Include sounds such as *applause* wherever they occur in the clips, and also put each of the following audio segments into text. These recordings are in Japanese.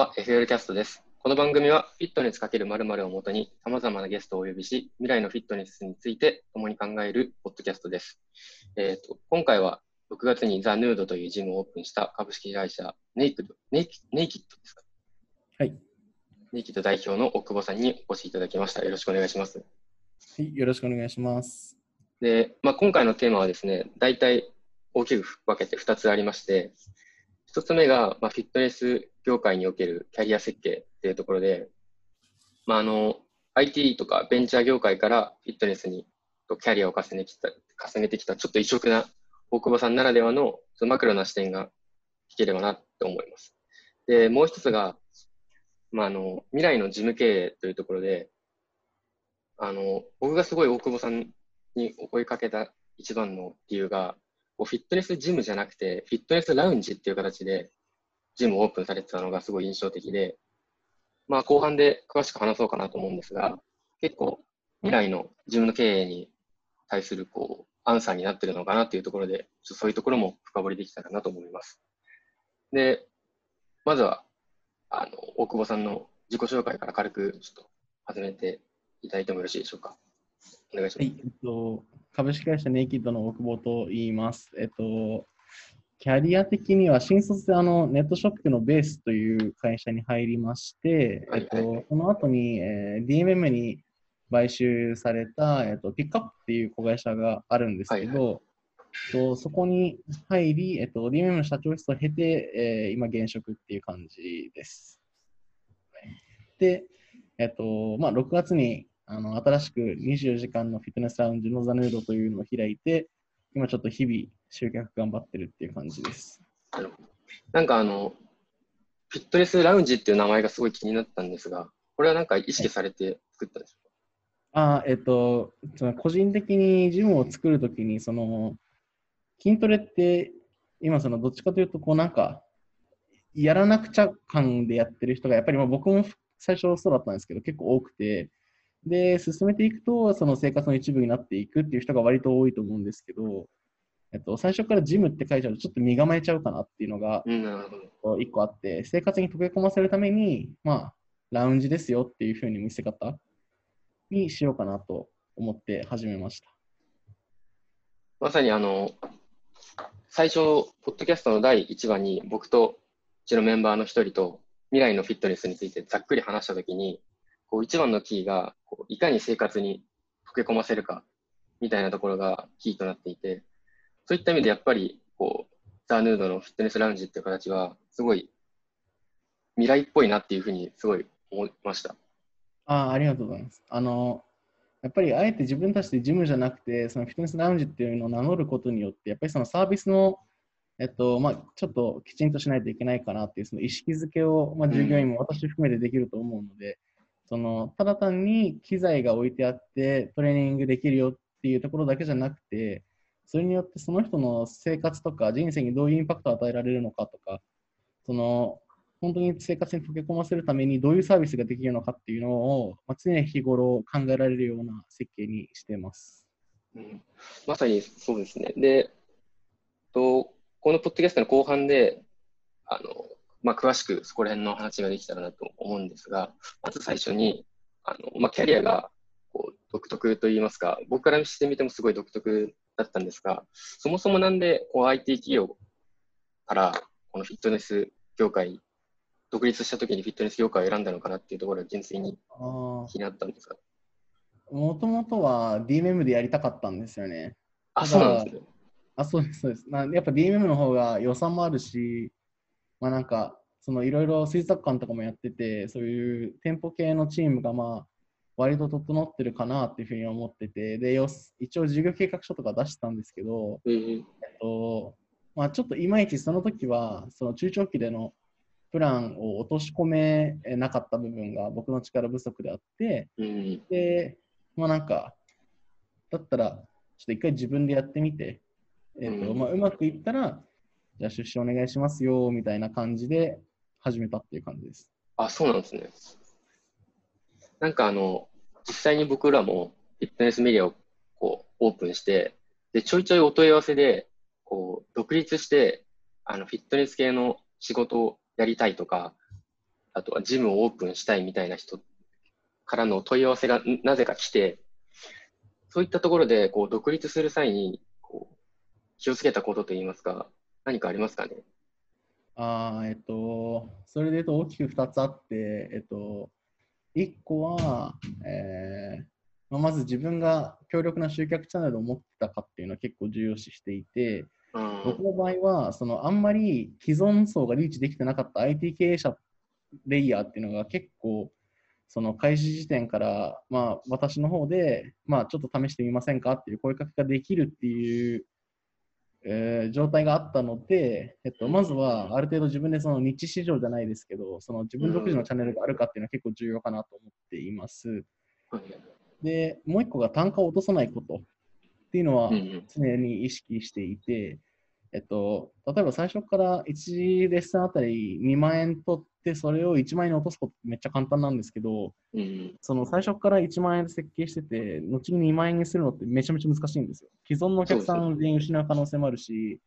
は FL キャストです。この番組はフィットネス×〇〇をもとに様々なゲストをお呼びし、未来のフィットネスについて共に考えるポッドキャストです。えーと今回は6月にザ・ヌードというジムをオープンした株式会社ネイクド、ネイキネイキッドですか？はい。ネイキッド代表の奥保さんにお越しいただきました。よろしくお願いします。はい、よろしくお願いします。で、まあ、今回のテーマはですね、大体大きく分けて2つありまして、1つ目が、まあ、フィットネス業界におけるキャリア設計っていうところで、まあ、あの IT とかベンチャー業界からフィットネスにとキャリアを重ねてきた重ねてきたちょっと異色な大久保さんならではのそのマクロな視点が聞ければなって思います。で、もう一つが、まあ、あの未来の事務経営というところで、あの僕がすごい大久保さんに追いかけた一番の理由が、こうフィットネスジムじゃなくて、フィットネスラウンジっていう形で、ジムをオープンされてたのがすごい印象的で、まあ、後半で詳しく話そうかなと思うんですが、結構、未来のジムの経営に対するこうアンサーになってるのかなっていうところで、ちょっとそういうところも深掘りできたらなと思います。で、まずは、あの、大久保さんの自己紹介から軽くちょっと始めていただいてもよろしいでしょうか。お願いします。はい、えっと、株式会社ネイキッドの大久保と言います。えっと、キャリア的には新卒であのネットショップのベースという会社に入りまして、はいえっと、その後に、えー DMM に買収された、えっと、ピックアップっていう子会社があるんですけど、えっとそこに入り、えっと、DMM の社長室を経て、えー今現職っていう感じです。で、えっと、まあ、6月にあの新しく24時間のフィットネスラウンジのザヌードというのを開いて、今ちょっと日々集客頑張ってるっていう感じです。なんかあの、フィットネスラウンジっていう名前がすごい気になったんですが、これはなんか意識されて作ったんですか？あえっと、その個人的にジムを作るときに、その筋トレって、今そのどっちかというと、こうなんか、やらなくちゃ感でやってる人が、やっぱりまあ僕も最初そうだったんですけど、結構多くて、で、進めていくと、その生活の一部になっていくっていう人が割と多いと思うんですけど、えっと、最初からジムって書いちゃうと、ちょっと身構えちゃうかなっていうのが、うん、なるほど。一個あって、生活に溶け込ませるために、まあ、ラウンジですよっていう風に見せ方にしようかなと思って始めました。まさにあの、最初、ポッドキャストの第1話に僕とうちのメンバーの一人と未来のフィットネスについてざっくり話したときに、こう一番のキーがこういかに生活に溶け込ませるかみたいなところがキーとなっていて、そういった意味でやっぱりこうザ・ヌードのフィットネスラウンジっていう形はすごい未来っぽいなっていうふうにすごい思いました。ああ、ありがとうございます。あの、やっぱりあえて自分たちでジムじゃなくて、そのフィットネスラウンジっていうのを名乗ることによって、やっぱりそのサービスの、えっと、まあ、ちょっときちんとしないといけないかなっていう、その意識づけを、まあ、従業員も私含めてできると思うので、その、ただ単に機材が置いてあって、トレーニングできるよっていうところだけじゃなくて、それによってその人の生活とか人生にどういうインパクトを与えられるのかとか、その、本当に生活に溶け込ませるためにどういうサービスができるのかっていうのを、まあ、常日頃考えられるような設計にしてます。うんまさにそうですね。で、とこのポッドキャストの後半で、あのまあ、詳しくそこら辺の話ができたらなと思うんですが、まず最初に、あのまあ、キャリアがこう独特といいますか、僕からしてみてもすごい独特だったんですが、そもそもなんでこう IT 企業からこのフィットネス業界、独立した時にフィットネス業界を選んだのかなっていうところが純粋にあ気になったんですが。もともとは DMM でやりたかったんですよね。あ、そうなんですね。あ、そうです、そうです。なやっぱ DMM の方が予算もあるし、まあなんか、そのいろいろ水族館とかもやってて、そういう店舗系のチームがまあ、割と整ってるかなっていうふうに思ってて、で、よ一応事業計画書とか出してたんですけど、えーえっと、まあちょっといまいちその時は、その中長期でのプランを落とし込めなかった部分が僕の力不足であって、うんで、まあなんか、だったら、ちょっと一回自分でやってみて、えっとうんまあ、うまくいったら、じゃあ出資お願いしますよ、みたいな感じで始めたっていう感じです。あ、そうなんですね。なんかあの、実際に僕らもフィットネスメディアをこうオープンして、で、ちょいちょいお問い合わせで、こう、独立して、あの、フィットネス系の仕事をやりたいとか、あとはジムをオープンしたいみたいな人からの問い合わせがなぜか来て、そういったところでこう独立する際にこう気をつけたことといいますか、何かありますかね？あえっと、それでと大きく2つあって、えっと、1個は、えーまあ、まず自分が強力な集客チャンネルを持ってたかっていうのは結構重要視していて、うん、僕の場合はそのあんまり既存層がリーチできてなかった IT 経営者レイヤーっていうのが結構その開始時点から、まあ、私の方で、まあ、ちょっと試してみませんかっていう声かけができるっていう、えー、状態があったので、えっと、まずはある程度自分でその日市場じゃないですけど、その自分独自のチャンネルがあるかっていうのは結構重要かなと思っています。で、もう一個が単価を落とさないことっていうのは常に意識していて、えっと、例えば最初から1レッスンあたり2万円取って、それを1万円に落とすことめっちゃ簡単なんですけど、うん、その最初から1万円で設計してて、後に2万円にするのってめちゃめちゃ難しいんですよ。既存のお客さん全員失う可能性もあるし、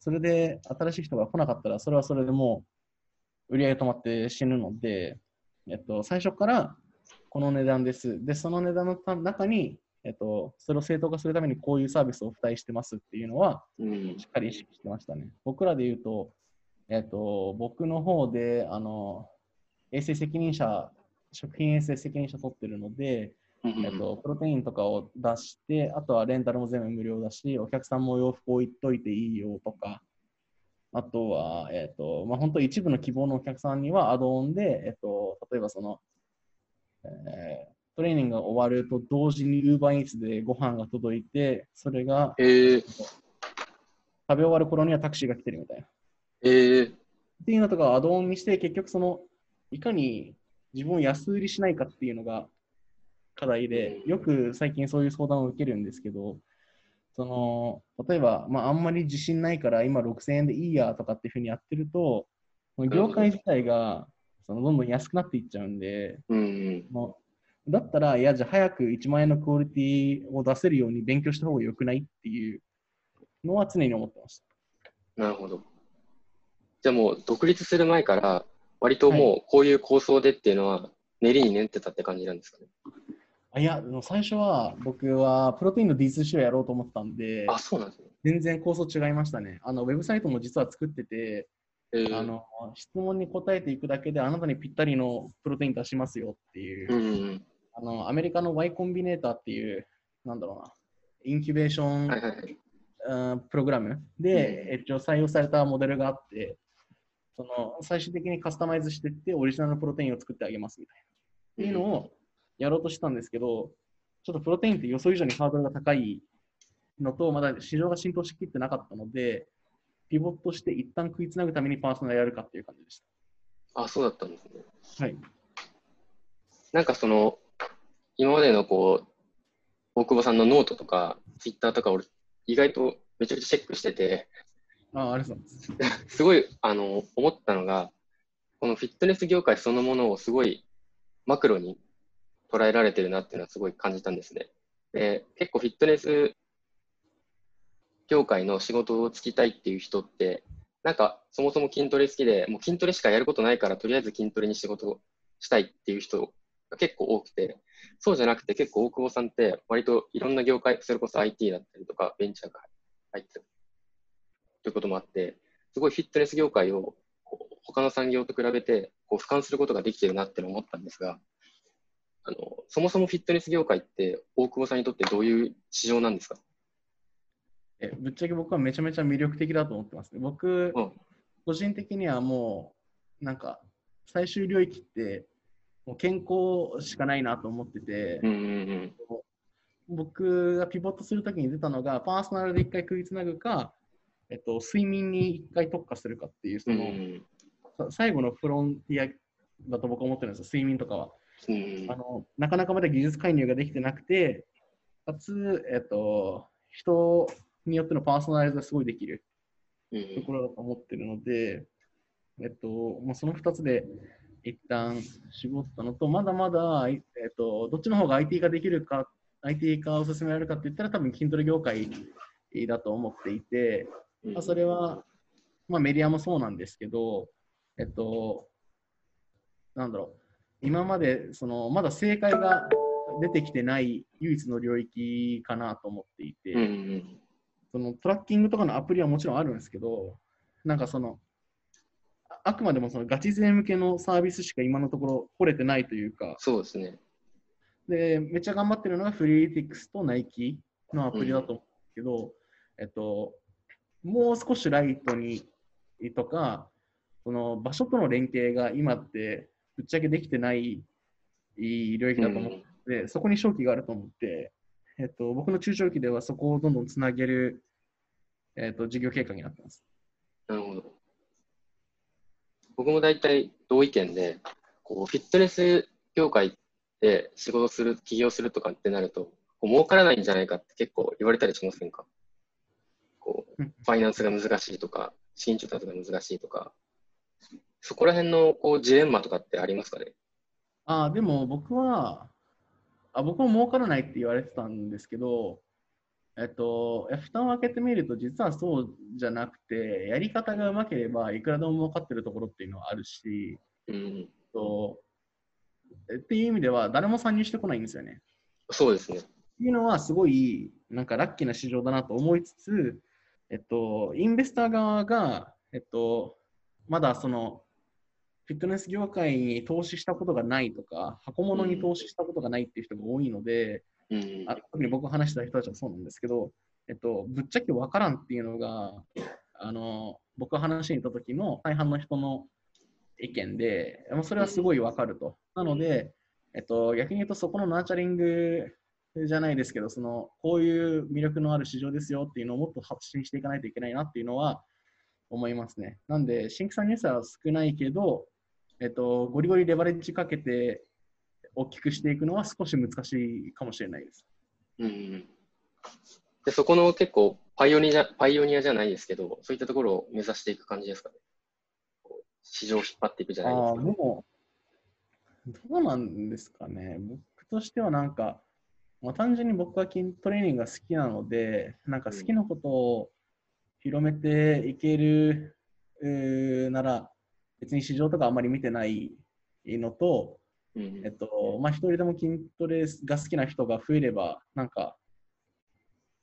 それで新しい人が来なかったら、それはそれでもう売り上げ止まって死ぬので、えっと、最初からこの値段です。で、その値段の中にえっと、それを正当化するためにこういうサービスを付帯してますっていうのは、しっかり意識してましたね。うん、僕らで言うと、えっと、僕の方で、あの、衛生責任者、食品衛生責任者取ってるので、えっと、プロテインとかを出して、あとはレンタルも全部無料だし、お客さんも洋服置いといていいよとか、あとは、えっと、まあ、本当一部の希望のお客さんにはアドオンで、えっと、例えばその、えートレーニングが終わると同時に UberEats でご飯が届いて、それが、えー、食べ終わる頃にはタクシーが来てるみたいな。えー、っていうのとかをアドオンにして、結局その、いかに自分を安売りしないかっていうのが課題で、よく最近そういう相談を受けるんですけど、その例えば、まあ、あんまり自信ないから今6000円でいいやとかっていうふうにやってると、業界自体がそのどんどん安くなっていっちゃうんで、うん、もだったら、いや、じゃあ早く1万円のクオリティを出せるように勉強した方が良くないっていうのは常に思ってました。なるほど。じゃあもう独立する前から、割ともうこういう構想でっていうのは、練りに練ってたって感じなんですかね？あいや、最初は僕はプロテインの D2C をやろうと思ったんで、あ、そうなんですね。全然構想違いましたね。あのウェブサイトも実は作ってて、えー、あの質問に答えていくだけであなたにぴったりのプロテイン出しますよっていう、うん、あの、アメリカの Y コンビネーターっていう、なんだろうな、インキュベーション、はいはい、プログラムで、うん、採用されたモデルがあって、その最終的にカスタマイズしていって、オリジナルのプロテインを作ってあげますみたいな。っていうのをやろうとしたんですけど、ちょっとプロテインって予想以上にハードルが高いのと、まだ市場が浸透しきってなかったので、ピボットして一旦食いつなぐためにパーソナルやるかっていう感じでした。あ、そうだったんですね。はい。なんかその、今までのこう、大久保さんのノートとか、ツイッターとか、俺、意外とめちゃくちゃチェックしてて、あありがとうございます。*laughs* すごい、あの、思ったのが、このフィットネス業界そのものをすごいマクロに捉えられてるなっていうのはすごい感じたんですね。で、結構フィットネス業界の仕事をつきたいっていう人って、なんかそもそも筋トレ好きで、もう筋トレしかやることないから、とりあえず筋トレに仕事をしたいっていう人が結構多くて、そうじゃなくて結構大久保さんって割といろんな業界、それこそ IT だったりとかベンチャーが入ってる。ということもあって、すごいフィットネス業界を他の産業と比べてこう俯瞰することができてるなって思ったんですが、あのそもそもフィットネス業界って大久保さんにとってどういう市場なんですか？えぶっちゃけ僕はめちゃめちゃ魅力的だと思ってますね。僕、うん、個人的にはもうなんか最終領域ってもう健康しかないなと思ってて、うんうんうん。僕がピボットするときに出たのが、パーソナルで一回食いつなぐか、えっと、睡眠に一回特化するかっていう、その、うんうん、最後のフロンティアだと僕は思ってるんですよ、睡眠とかは。うん、あのなかなかまだ技術介入ができてなくて、かつ、えっと、人によってのパーソナライズがすごいできるところだと思ってるので、えっと、もうその2つで一旦絞ったのと、まだまだ、えっと、どっちの方が IT 化できるか、IT 化を進められるかって言ったら、多分筋トレ業界だと思っていて、まあ、それは、まあ、メディアもそうなんですけど、えっと、なんだろう、今までそのまだ正解が出てきてない唯一の領域かなと思っていて、そのトラッキングとかのアプリはもちろんあるんですけど、なんかその、ああくまでもそのガチ勢向けのサービスしか今のところ掘れてないというか、そうですね。で、めっちゃ頑張ってるのがフリーティックスとナイキのアプリだと思うけど、えっと、もう少しライトにとか、その場所との連携が今ってぶっちゃけできてない領域だと思うので、そこに勝機があると思って、えっと、僕の中長期ではそこをどんどんつなげる、えっと、事業計画になってます。なるほど。僕も大体同意見で、こうフィットネス業界で仕事する、起業するとかってなると、こう儲からないんじゃないかって結構言われたりしませんか？こう、うん。ファイナンスが難しいとか、資金調達が難しいとか、そこら辺のこうジレンマとかってありますかね？ああ、でも僕は、あ僕も儲からないって言われてたんですけど、えっと、蓋を開けてみると、実はそうじゃなくて、やり方がうまければ、いくらでも儲かってるところっていうのはあるし、うん、とえっていう意味では、誰も参入してこないんですよね。そうですね。っていうのは、すごい、なんかラッキーな市場だなと思いつつ、えっと、インベスター側が、えっと、まだその、フィットネス業界に投資したことがないとか、箱物に投資したことがないっていう人が多いので、うん、あ特に僕が話した人たちはそうなんですけど、えっと、ぶっちゃけ分からんっていうのが、あの僕が話しに行った時の大半の人の意見で、もうそれはすごい分かると。なので、えっと、逆に言うとそこのナーチャリングじゃないですけど、そのこういう魅力のある市場ですよっていうのをもっと発信していかないといけないなっていうのは思いますね。なんで、新規参入者は少ないけど、えっと、ゴリゴリレバレッジかけて大きくしていくのは少し難しいかもしれないです。うん、でそこの結構パイオニアパイオニアじゃないですけど、そういったところを目指していく感じですかね。市場を引っ張っていくじゃないですああ、か。もう、どうなんですかね。僕としてはなんか、まあ、単純に僕は筋トレーニングが好きなので、なんか好きなことを広めていける、なら、別に市場とかあんまり見てないのと、うんえっと、まあ、一人でも筋トレが好きな人が増えれば、なんか、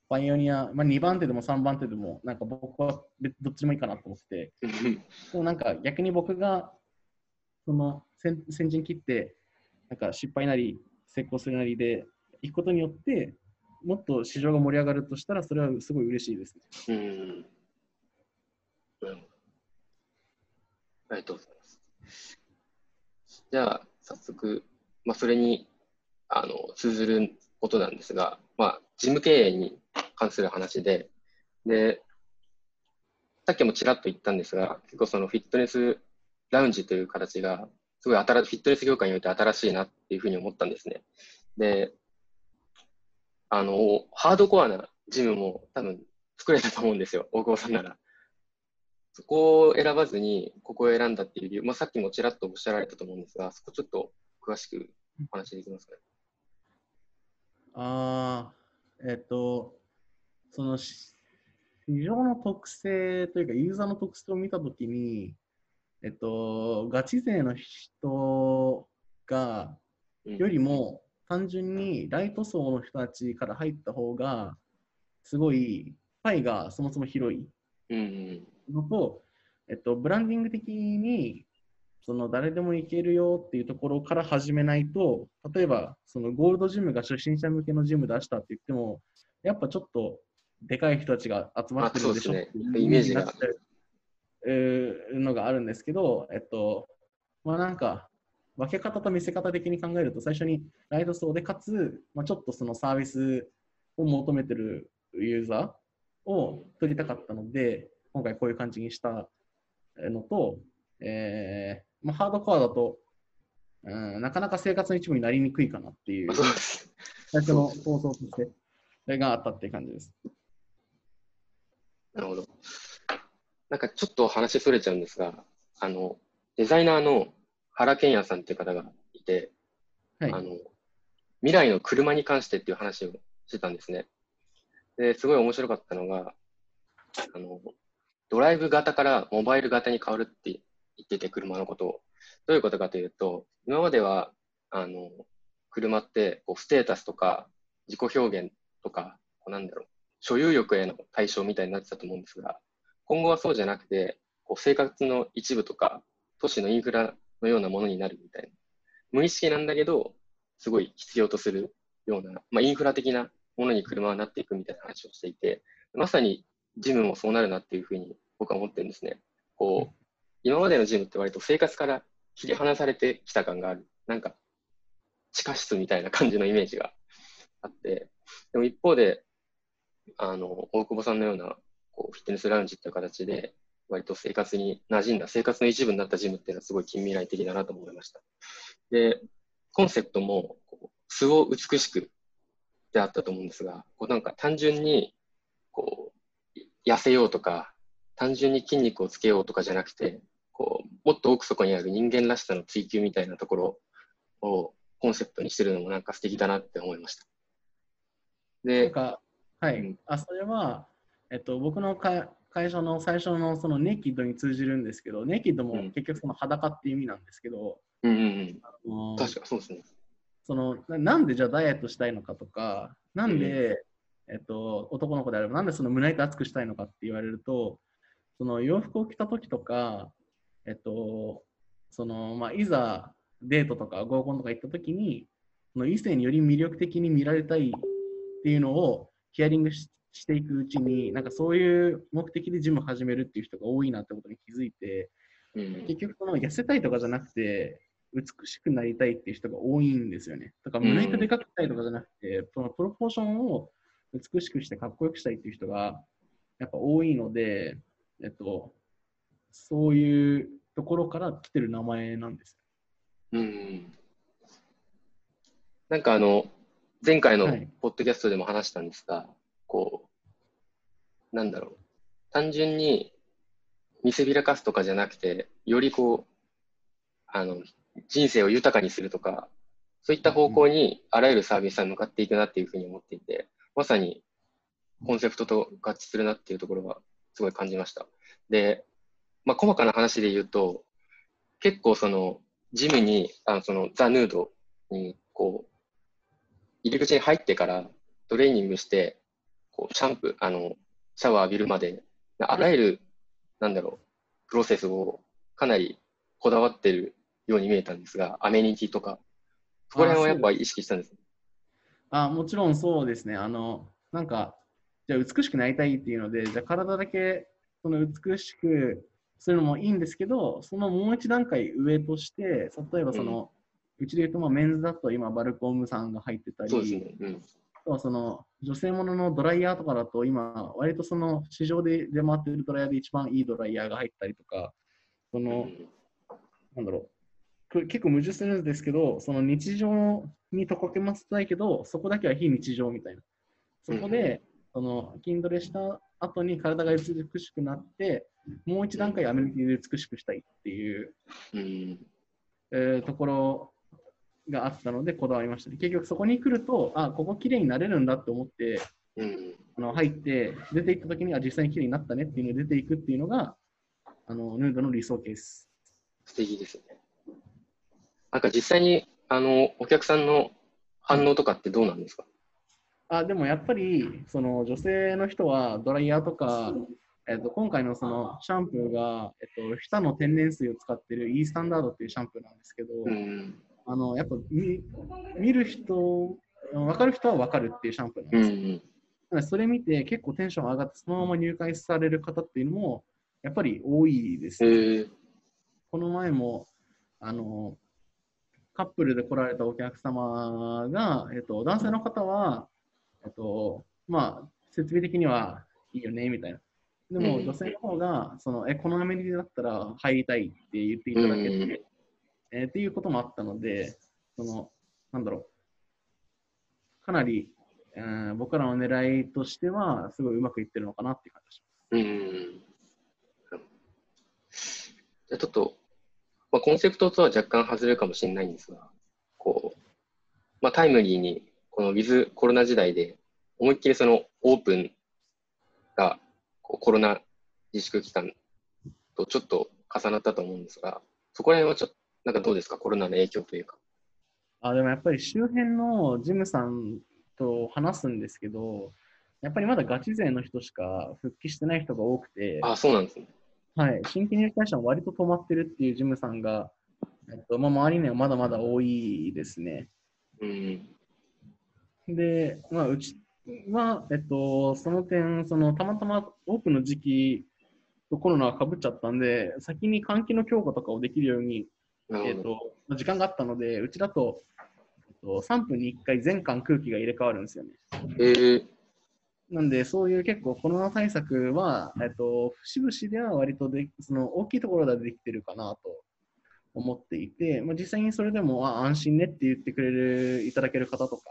パイオニア、まあ、2番手でも3番手でも、なんか僕は別どっちでもいいかなと思ってて、*laughs* でもなんか逆に僕がその先先陣切ってなんか失敗なり成功するなりで行くことによってもっと市場が盛り上がるとしたらそれはすごい嬉しいですね。うん。ありがとうございます。じゃあ、早速、まあ、それにあの通ずることなんですが、まあ、事務経営に関する話で、で、さっきもちらっと言ったんですが、結構そのフィットネスラウンジという形が、すごい新フィットネス業界において新しいなっていうふうに思ったんですね。で、あの、ハードコアなジムも多分作れたと思うんですよ、大久保さんなら。そこを選ばずに、ここを選んだっていう理由、まあ、さっきもちらっとおっしゃられたと思うんですが、そこちょっと詳しくお話できますか？ね。ああ、えっと、そのし市場の特性というかユーザーの特性を見たときに、えっと、ガチ勢の人がうんよりも単純にライト層の人たちから入った方がすごいパイがそもそも広い。うんうんのと、えっと、ブランディング的にその誰でも行けるよっていうところから始めないと例えばそのゴールドジムが初心者向けのジム出したって言ってもやっぱちょっとでかい人たちが集まってるんでしょっていうイメージが。になっちゃうえーのがあるんですけど、えっと、まあなんか、分け方と見せ方的に考えると、最初にライト層で、かつ、まあ、ちょっとそのサービスを求めてるユーザーを取りたかったので、今回こういう感じにしたのと、えーまあ、ハードコアだと、うん、なかなか生活の一部になりにくいかなっていう。最初の構想として、それがあったっていう感じです。なるほど。なんかちょっと話それちゃうんですが、あの、デザイナーの原健也さんっていう方がいて、はい。あの、未来の車に関してっていう話をしてたんですね。で、すごい面白かったのが、あの、ドライブ型からモバイル型に変わるって言ってて、車のことを。どういうことかというと、今までは、あの、車ってこうステータスとか自己表現とか、こうなんだろう、所有欲への対象みたいになってたと思うんですが、今後はそうじゃなくて、こう生活の一部とか、都市のインフラのようなものになるみたいな。無意識なんだけど、すごい必要とするような、まあ、インフラ的なものに車はなっていくみたいな話をしていて、まさにジムもそうなるなっていうふうに僕は思ってるんですね。こう、今までのジムって割と生活から切り離されてきた感がある。なんか、地下室みたいな感じのイメージがあって、でも一方で、あの、大久保さんのような、こう、フィットネスラウンジっていう形で、割と生活に馴染んだ、生活の一部になったジムっていうのはすごい近未来的だなと思いました。で、コンセプトも、素を美しくであったと思うんですが、こうなんか単純に、こう、痩せようとか、単純に筋肉をつけようとかじゃなくて、こう、もっと奥底にある人間らしさの追求みたいなところをコンセプトにしてるのもなんか素敵だなって思いました。で、なんか、はい。うん、あ、それは、えっと、僕のか会社の最初のそのネイキッドに通じるんですけど、ネイキッドも結局その裸っていう意味なんですけど、うんうんうん、確かそうですね。そのなんでじゃあダイエットしたいのかとか、なんで、うん、えっと、男の子であれば、なんでその胸板厚くしたいのかって言われると、その洋服を着た時とか、えっと、そのまあ、いざデートとか合コンとか行った時に、その異性により魅力的に見られたいっていうのをヒアリングししていくうちに、なんかそういう目的でジム始めるっていう人が多いなってことに気づいて、うん、結局その痩せたいとかじゃなくて、美しくなりたいっていう人が多いんですよね。だから胸板でかくしたいとかじゃなくて、うん、そのプロポーションを美しくしてかっこよくしたいっていう人がやっぱ多いので、えっと、そういうところから来てる名前なんです。うん。なんかあの、前回のポッドキャストでも話したんですが、はい、こう、なんだろう。単純に見せびらかすとかじゃなくて、よりこう、あの、人生を豊かにするとか、そういった方向にあらゆるサービスは向かっていくなっていうふうに思っていて、まさにコンセプトと合致するなっていうところはすごい感じました。で、まあ、細かな話で言うと、結構その、ジムに、あのそのザ・ヌードに、こう、入り口に入ってからトレーニングして、こう、シャンプー、あの、シャワー浴びるまで、あらゆる、なんだろう、プロセスをかなりこだわってるように見えたんですが、アメニティとか、そこら辺はやっぱ意識したんですあもちろんそうですね。あの、なんか、じゃあ美しくなりたいっていうので、じゃあ体だけその美しくするのもいいんですけど、そのもう一段階上として、例えばその、うち、で言うとまあメンズだと今バルコムさんが入ってたり、そうですね。うん、あとはその女性もののドライヤーとかだと今、割とその市場で出回ってるドライヤーで一番いいドライヤーが入ったりとか、その、うん、なんだろう、結構矛盾するんですけど、その日常にとこけますたいけど、そこだけは非日常みたいな。そこで、その筋トレした後に体が美しくなって、もう一段階アメリカで美しくしたいっていう、うん、えー、ところがあったのでこだわりましたね。結局そこに来ると、あ、ここ綺麗になれるんだって思って、うん、あの入って、出ていった時には実際に綺麗になったねっていうので出ていくっていうのが、あのヌードの理想ケース。素敵ですね。なんか実際にあのお客さんの反応とかってどうなんですか？あでもやっぱりその女性の人はドライヤーとか、えっと、今回のそのシャンプーが、えっと、日田の天然水を使ってる E スタンダードっていうシャンプーなんですけど、うん、あのやっぱ見見る人、分かる人は分かるっていうシャンプーなんです。よ。うん、それ見て結構テンション上がってそのまま入会される方っていうのもやっぱり多いです、ね、この前もあのカップルで来られたお客様が、えっと、男性の方は、えっと、まあ、設備的にはいいよね、みたいな。でも、女性の方が、その、え、このアメリカだったら入りたいって言っていただけて、えー、っていうこともあったので、その、なんだろう、かなり、えー、僕らの狙いとしては、すごいうまくいってるのかなっていう感じがします。うん。じゃあちょっとまあ、コンセプトとは若干外れるかもしれないんですが、こう、まあ、タイムリーに、このウィズコロナ時代で、思いっきりそのオープンがコロナ自粛期間とちょっと重なったと思うんですが、そこら辺はちょっと、なんかどうですか、コロナの影響というか。あでもやっぱり周辺のジムさんと話すんですけど、やっぱりまだガチ勢の人しか復帰してない人が多くて、あ、そうなんですね。はい、新規入会者も割と止まってるっていうジムさんが、えっとまあ、周りにはまだまだ多いですね。うん。で、まあ、うちは、えっと、その点、そのたまたまオープンの時期とコロナがかぶっちゃったんで、先に換気の強化とかをできるように、えっ。と、まあ時間があったので、うちだと、えっと、3分に1回全館空気が入れ替わるんですよね。えー、なんで、そういう結構コロナ対策は、えっと、節々では割とで、その大きいところではできてるかなと思っていて、まあ、実際にそれでもあ安心ねって言ってくれる、いただける方とか、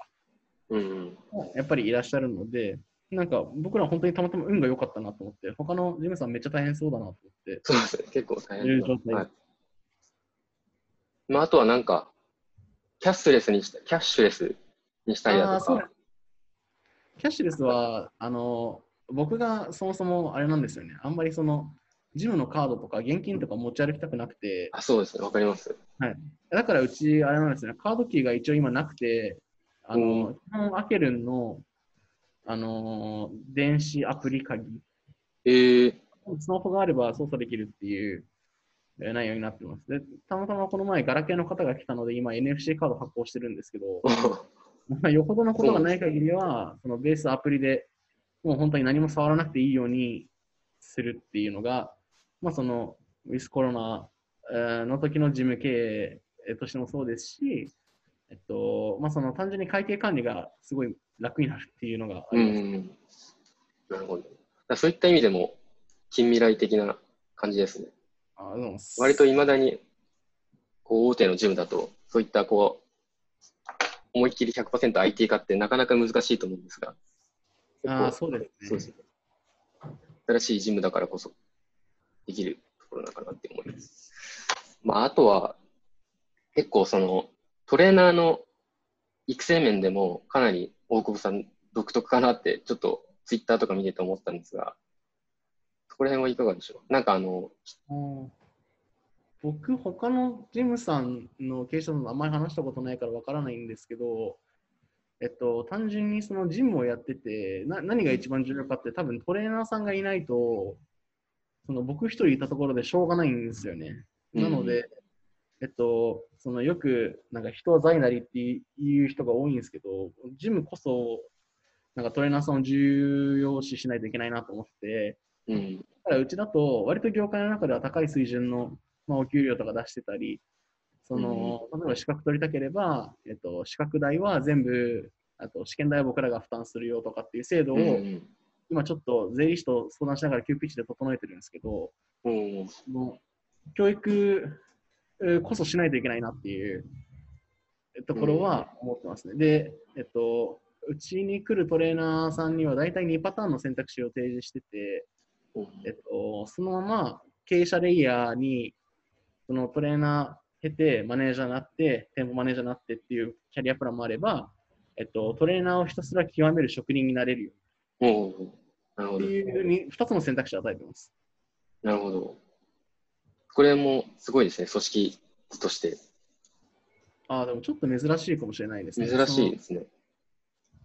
うん。やっぱりいらっしゃるので、なんか僕ら本当にたまたま運が良かったなと思って、他のジムさんめっちゃ大変そうだなと思って、そうですね。結構大変だいうはい。まあ、あとはなんか、キャッシュレスにした、キャッシュレスにしたりあだとか。キャッシュレスは、あの、僕がそもそもあれなんですよね。あんまりその、ジムのカードとか現金とか持ち歩きたくなくて、あ、そうですね。わかります。だからうち、あれなんですよね、カードキーが一応今なくて、あの、基本アケルンの、あのー電子アプリ鍵、えー、スマホがあれば操作できるっていうえー内容になってます。で、たまたまこの前、ガラケーの方が来たので、今 NFC カード発行してるんですけど、*laughs* まあ、よほどのことがない限りは、そのベースアプリでもう本当に何も触らなくていいようにするっていうのが、まあ、そのウィスコロナえーの時の事務経営としてもそうですし、えっとまあ、その単純に会計管理がすごい楽になるっていうのがあうります。ん。なるほど。そういった意味でも、近未来的な感じですね。あでも割と未だに、こう、大手のジムだと、そういった、こう、思いっきり 100%IT 化ってなかなか難しいと思うんですが。あーそうですねそうですね。新しいジムだからこそ、できるところなのかなって思います。まあ、あとは、結構その、トレーナーの育成面でも、かなり大久保さん独特かなって、ちょっとツイッターとか見てて思ったんですが、そこら辺はいかがでしょう？なんかあの、うん僕、他のジムさんの経営者さんとあんまり話したことないからわからないんですけど、えっと、単純にそのジムをやってて、な何が一番重要かって、多分トレーナーさんがいないと、その僕一人いたところでしょうがないんですよね。なので、えっと、そのよく、なんか人は財なりっていう人が多いんですけど、ジムこそ、なんかトレーナーさんを重要視しないといけないなと思って、うん、ただうちだと、割と業界の中では高い水準の、まあ、お給料とか出してたり、その例えば資格取りたければ、えっと、資格代は全部、あと試験代は僕らが負担するよとかっていう制度を、今ちょっと税理士と相談しながら急ピッチで整えてるんですけど、教育えーこそしないといけないなっていうところは思ってますね。で、えっと、うちに来るトレーナーさんには大体2パターンの選択肢を提示してて、うんえっと、そのまま経営者レイヤーにそのトレーナー経てマネージャーになって、店舗マネージャーになってっていうキャリアプランもあれば、えっと、トレーナーをひたすら極める職人になれるようんなるほど。っていうに2つの選択肢を与えてます。なるほど。これもすごいですね、組織図として。ああ、でもちょっと珍しいかもしれないですね。珍しいですね。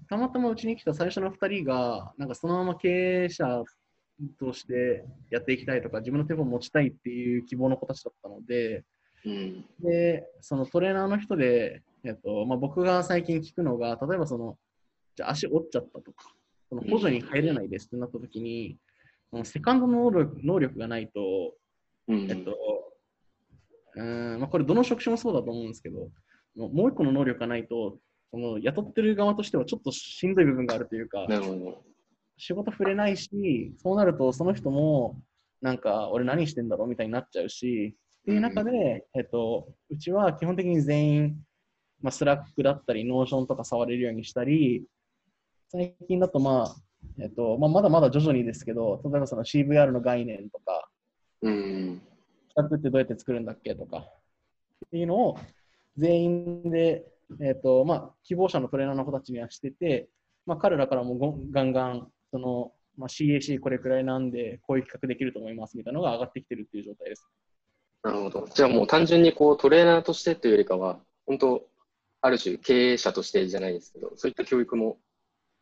たまたまうちに来た最初の2人が、なんかそのまま経営者としてやっていきたいとか、自分の店舗を持ちたいっていう希望の子たちだったので、うん。で、そのトレーナーの人で、えっとまあ、僕が最近聞くのが、例えばその、じゃあ足折っちゃったとか、その補助に入れないですってなった時に、そのセカンドの能力能力がないと、うん。えっと、うーんまあ、これどの職種もそうだと思うんですけど、もうもう一個の能力がないと、その雇ってる側としてはちょっとしんどい部分があるというか、なるほど。仕事触れないし、そうなるとその人も、なんか俺何してんだろうみたいになっちゃうし、っていう中で、えっと、うちは基本的に全員、まあ、 Slack だったり、 Notion とか触れるようにしたり、最近だとまあ、えっとまあ、まだまだ徐々にですけど、例えばその CVR の概念とか、うん。企画ってどうやって作るんだっけとかっていうのを全員で、えっとまあ、希望者のトレーナーの子たちにはしてて、まあ、彼らからもごガンガンその、まあ、CAC これくらいなんでこういう企画できると思いますみたいなのが上がってきてるっていう状態です。なるほど。じゃあもう単純にこうトレーナーとしてというよりかは、本当、ある種経営者としてじゃないですけど、そういった教育も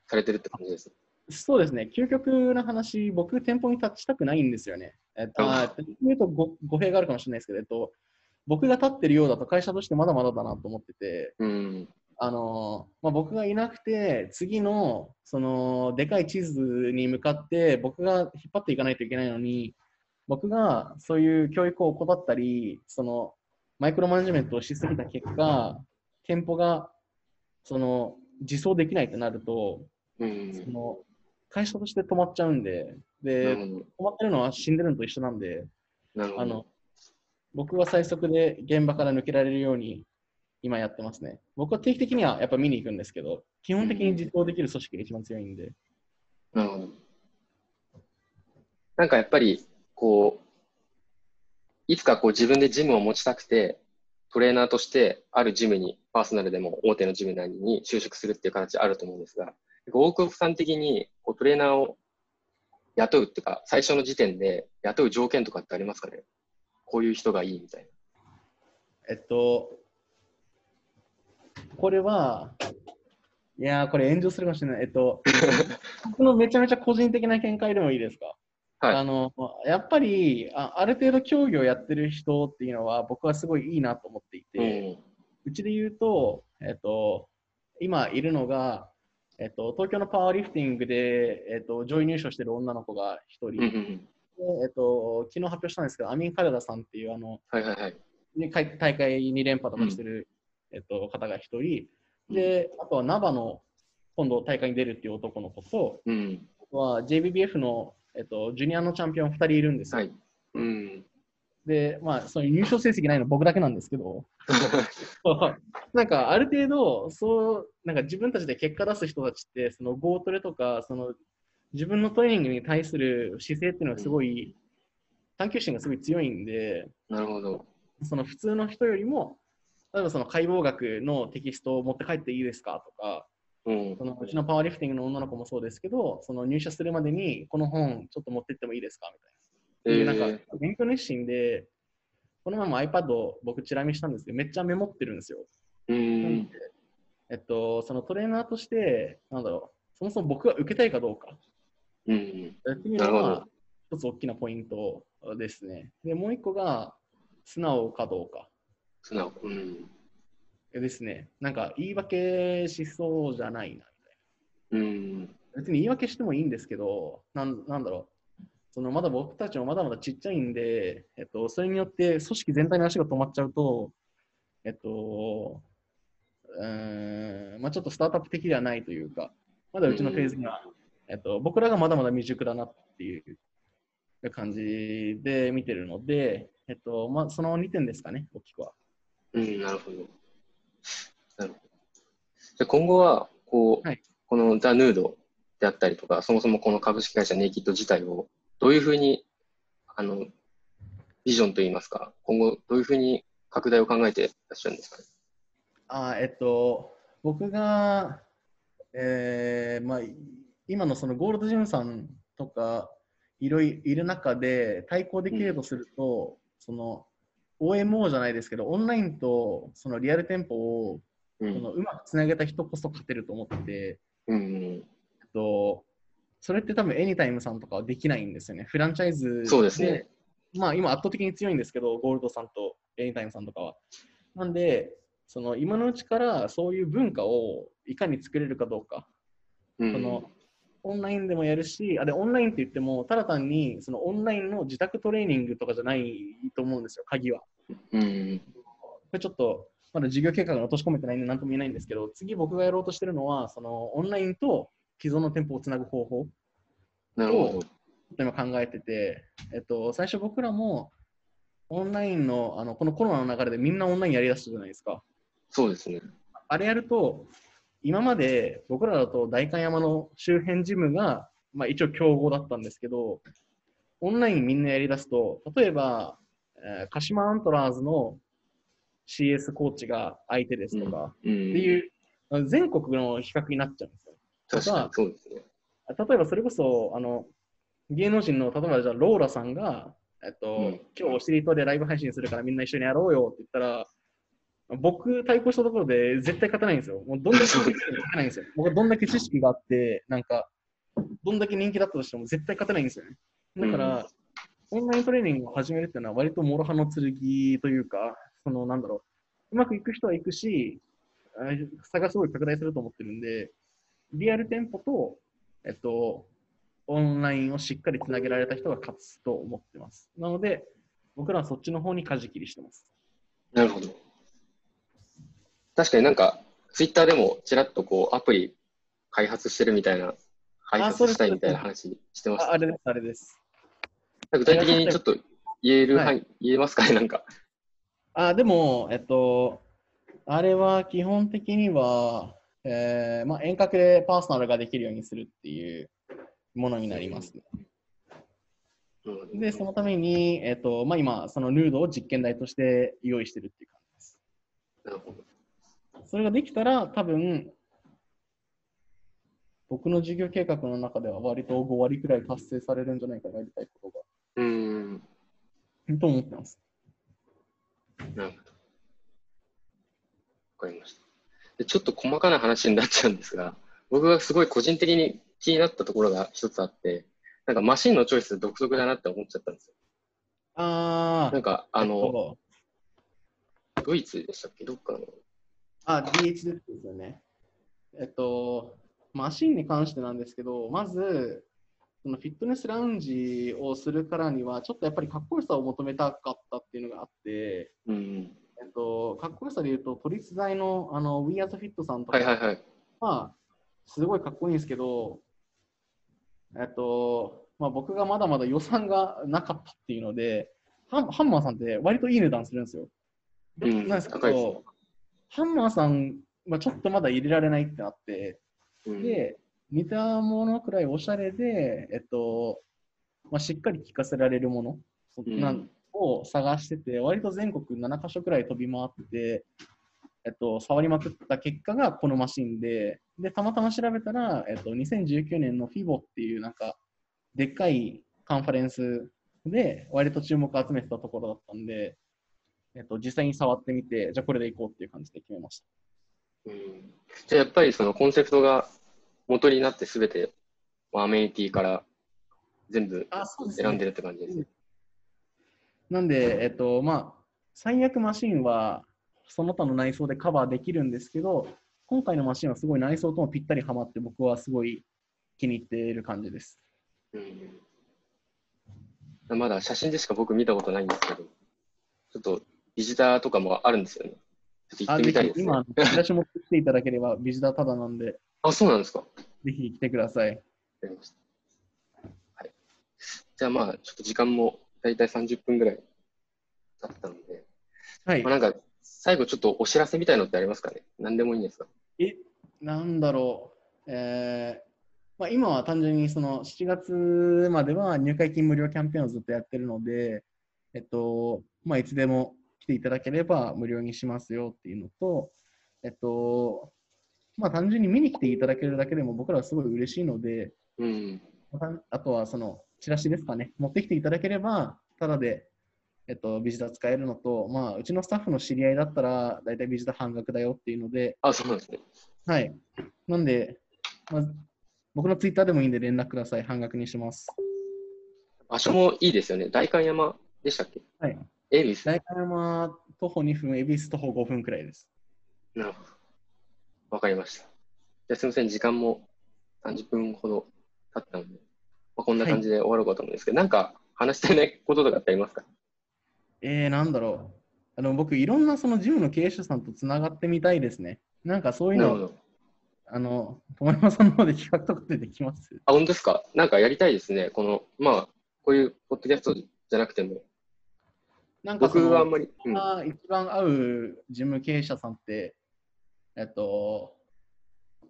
されてるって感じです。そうですね、究極な話、僕、店舗に立ちたくないんですよね。えっと、あ言うとご語弊があるかもしれないですけど、えっと、僕が立ってるようだと会社としてまだまだだなと思ってて、うん。あのまあ、僕がいなくて、次のそのでかい地図に向かって僕が引っ張っていかないといけないのに、僕がそういう教育を怠ったり、そのマイクロマネジメントをしすぎた結果、店舗がその自走できないとなると、うん。その会社として止まっちゃうんで、なで。止まってるのは死んでるのと一緒なんで。あの僕は最速で現場から抜けられるように今やってますね。僕は定期的にはやっぱ見に行くんですけど、基本的に実行できる組織が一番強いんで。なるほど。なんかやっぱり、こう、いつかこう自分でジムを持ちたくて、トレーナーとしてあるジムに、パーソナルでも大手のジムなりに就職するっていう形あると思うんですが、大久保さん的にこうトレーナーを雇うっていうか、最初の時点で雇う条件とかってありますかね？こういう人がいいみたいえっと、これは、いやー、これ炎上するかもしれない。えっと、*laughs* 僕のめちゃめちゃ個人的な見解でもいいですか？な。はい。あのやっぱりあある程度競技をやってる人っていうのは僕はすごいいいなと思っていて、うちで言うと、えっと、今いるのが、えっと、東京のパワーリフティングで、えっと、上位入賞してる女の子が一人、うん。うえっと、昨日発表したんですけど、アミン・カレダさんっていうあの、はいはいはい。大会2連覇とかしてる、えっと、方が一人、で、あとはナバの今度大会に出るっていう男の子と、うん。あとは JBBF の、えっと、ジュニアのチャンピオン2人いるんですよ。はい。うん。で、まあ、そういう入賞成績ないの僕だけなんですけど、*laughs* なんかある程度、そう、なんか自分たちで結果出す人たちって、そのゴートレとか、その自分のトレーニングに対する姿勢っていうのがすごい、探求心がすごい強いんで、なるほど。その普通の人よりも、例えばその解剖学のテキストを持って帰っていいですかとか、うんそ。のうちのパワーリフティングの女の子もそうですけど、その入社するまでにこの本ちょっと持ってってもいいですかみたいな。っていうなんか勉強熱心で、この前も iPad を僕チラ見したんですけど、めっちゃメモってるんですよ。うん。えっと、そのトレーナーとして、なんだろう、そもそも僕が受けたいかどうかうん。っていうなるほのが一つ大きなポイントですね。で、もう一個が素直かどうか素直。うん。ですね。なんか言い訳しそうじゃないなみたいな。うん。別に言い訳してもいいんですけど、なんなんだろう。そのまだ僕たちもまだまだちっちゃいんで、えっと、それによって組織全体の足が止まっちゃうと、えっと、うーん、まあちょっとスタートアップ的ではないというか、まだうちのフェーズには、えっと、僕らがまだまだ未熟だなっていう感じで見てるので、えっと、まあその2点ですかね、大きくは。うん、なるほど。なるほど。じゃあ今後は、こう、はいこのザ・ヌードであったりとか、そもそもこの株式会社ネイキッド自体を、どういうふうに、あの、ビジョンといいますか、今後どういうふうに拡大を考えていらっしゃるんですかね？あえっと、僕が、えーまあ、今のそのゴールドジムさんとかいろいいる中で対抗できるとすると、その OMO じゃないですけど、オンラインとそのリアル店舗をうん。そのうまくつなげた人こそ勝てると思ってて、うん。と、それって多分エニタイムさんとかはできないんですよね。フランチャイズそうですね。まあ今圧倒的に強いんですけど、ゴールドさんとエニタイムさんとかは。なんで、その今のうちからそういう文化をいかに作れるかどうか。うんそのオンラインでもやるし、あれオンラインって言っても、ただ単にそのオンラインの自宅トレーニングとかじゃないと思うんですよ、鍵は。うん。これちょっとまだ授業計画に落とし込めてないんで何とも言えないんですけど、次僕がやろうとしてるのは、そのオンラインと既存の店舗をつなぐ方法なるほど。今考えてて、えっと、最初僕らもオンラインのあのこのコロナの流れでみんなオンラインやりだしたじゃないですか。そうですね。あれやると、今まで僕らだと代官山の周辺ジムが、まあ、一応競合だったんですけど、オンラインみんなやりだすと、例えば、えー鹿島アントラーズの CS コーチが相手ですとか、うん。っていう、全国の比較になっちゃうんですよ。確かにそうですね。例えばそれこそ、あの、芸能人の、例えばじゃあローラさんが、えっと、うん今日お尻とでライブ配信するからみんな一緒にやろうよって言ったら、僕対抗したところで絶対勝てないんですよ。もうどんだけ *laughs* 勝てないんですよ。僕どんだけ知識があって、なんか、どんだけ人気だったとしても絶対勝てないんですよね。だから、オンライントレーニングを始めるっていうのは割と諸刃の剣というか、そのなんだろう、うまくいく人は行くし、あ差がすごい拡大すると思ってるんで、リアル店舗と、えっと、オンラインをしっかりつなげられた人が勝つと思ってます。なので、僕らはそっちの方に舵切りしてます。なるほど。確かになんか、ツイッターでもちらっとこう、アプリ開発してるみたいな、開発したいみたいな話してました。ああれです、あれです。具体的にちょっと言える、はいはい、言えますかね、なんか。あ、でも、えっと、あれは基本的には、えーまあ、遠隔でパーソナルができるようにするっていうものになりますね。で、そのために、えっとまあ、今、そのヌードを実験台として用意してるっていう感じです。なるほど。それができたら、多分僕の授業計画の中では割と5割くらい達成されるんじゃないかな、やりたいことうーん、が。と思ってます。なるほど。わかりました。でちょっと細かな話になっちゃうんですが、僕がすごい個人的に気になったところが一つあって、なんかマシンのチョイス独特だなって思っちゃったんですよ。あーなんか、あの、えっとドイツでしたっけ？どっかの。あ、DH ですよね。えっと、マシンに関してなんですけど、まず、そのフィットネスラウンジをするからには、ちょっとやっぱりかっこよさを求めたかったっていうのがあって、うん。えっと、かっこよさで言うと、都立大のあの We As Fit さんとかはいはいはい。まあ、すごいかっこいいんですけど、えっと、まあ、僕がまだまだ予算がなかったっていうので、ハンハンマーさんって割といい値段するんですよ。うん、なんですけど、ハンマーさんはちょっとまだ入れられないってなって、うんで、似たものくらいおしゃれで、えっと、まあ、しっかり効かせられるもの、なんを探してて、割と全国7カ所くらい飛び回って、えっと、触りまくった結果がこのマシンで、で、たまたま調べたら、えっと、2019年の FIBO っていうなんか、でっかいカンファレンスで割と注目を集めてたところだったんで、えっと、実際に触ってみて、じゃあこれでいこうっていう感じで決めました。うんじゃあやっぱりそのコンセプトが元になってすべてまあアメニティから全部選んでるって感じですね。なんで、えっと、まあ、最悪マシンはその他の内装でカバーできるんですけど、今回のマシンはすごい内装ともぴったりはまって、僕はすごい気に入っている感じです。うんまだ写真でしか僕見たことないんですけど、ちょっとビジターとかもあるんですよね。ちょっと行ってみたいですね。今、チラシ持ってきていただければ、ビジターただなんで、あ、そうなんですか。わぜひ来てください。かりました。はい。じゃあまあ、ちょっと時間も大体30分ぐらい経ったので、はいまあ、。なんか最後ちょっとお知らせみたいのってありますかね何でもいいんですかえ、なんだろう。えーまあ、今は単純にその7月までは入会金無料キャンペーンをずっとやってるので、えっと、まあ、いつでも来ていただければ無料にしますよっていうのと、えっと、まあ、単純に見に来ていただけるだけでも僕らはすごい嬉しいので、うん。あとはそのチラシですかね、持ってきていただければ、ただで、えっと、ビジター使えるのと、まあ、うちのスタッフの知り合いだったら、だいたいビジター半額だよっていうので、あ、そうなんですね。はい。なんで、まあ、僕のツイッターでもいいんで連絡ください。半額にします。場所もいいですよね。代官山でしたっけ？はい。恵比寿。代官山徒歩2分、恵比寿徒歩5分くらいです。なるほど。わかりました。じゃあすみません、時間も30分ほど経ったので、まあ、こんな感じで終わろうかと思うんですけど、なんか話したいないこととかってありますか？えー、なんだろう。あの僕、いろんなそのジムの経営者さんとつながってみたいですね。なんかそういうの。あの、友山さんの方で企画とかってできますあ、本当ですか？なんかやりたいですね。この、まあ、こういうポッドキャストじゃなくても、なんか僕はあんまり、うん、今一番合うジム経営者さんって、えっと、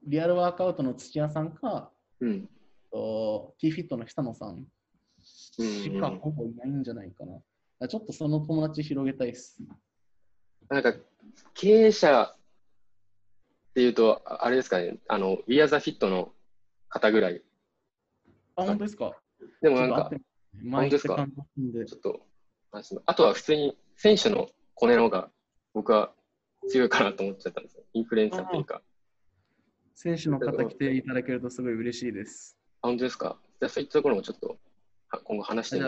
リアルワークアウトの土屋さんか、うん。と T フィットの久野さんしかほぼいないんじゃないかな。あちょっとその友達広げたいです。なんか、経営者っていうと、ああれですかね、あの、We Are the Fit の方ぐらい。あ、本当ですか？でもなんか本当ですか？ちょっと、あとは普通に選手のコネの方が僕は強いかなと思っちゃったんですよ。インフルエンサーというか。選手の方来ていただけるとすごい嬉しいです。あ、本当ですか？じゃあそういったところもちょっとは今後話して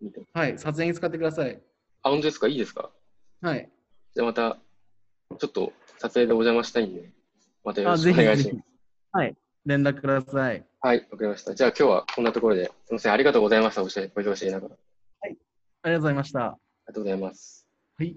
みて。はい、撮影に使ってください。あ、本当ですか？いいですかはい。じゃあまた、ちょっと撮影でお邪魔したいんで、またよろあ、しくお願いします。。はい。連絡ください。はい、わかりました。じゃあ今日はこんなところで、すみません、ありがとうございました。おしご乗車いながら。ありありがとうございました。がとうございます。はい。